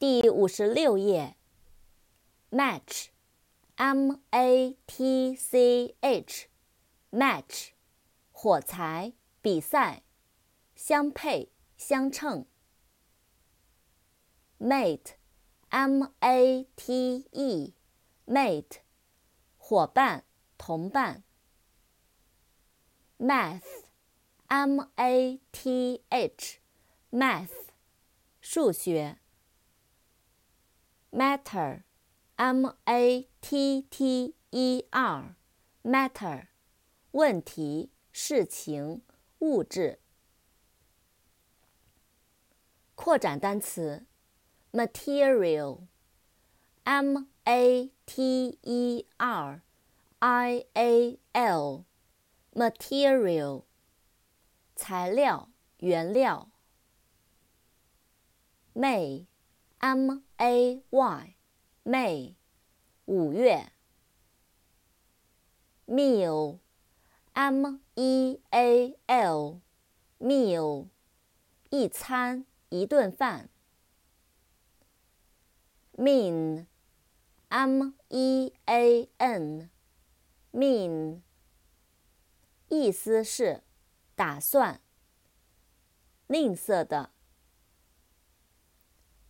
第五十六页。match，m-a-t-c-h，match，火柴，比赛，相配，相称。mate，m-a-t-e，mate，伙伴，同伴。math，m-a-t-h，math，数学。matter，m-a-t-t-e-r，matter，问题、事情、物质。扩展单词，material，m-a-t-e-r-i-a-l，material，材料、原料。may，m。A Y，May，五月。Meal，M E A L，Meal，一餐，一顿饭。Mean，M E A N，Mean，意思是打算，吝啬的。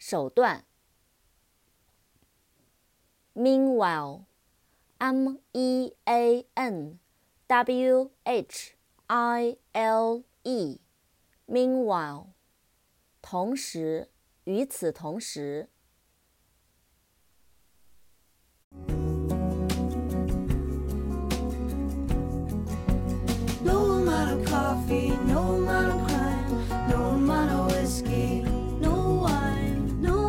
手段。Meanwhile，M E A N，W H I L E，Meanwhile，同时，与此同时。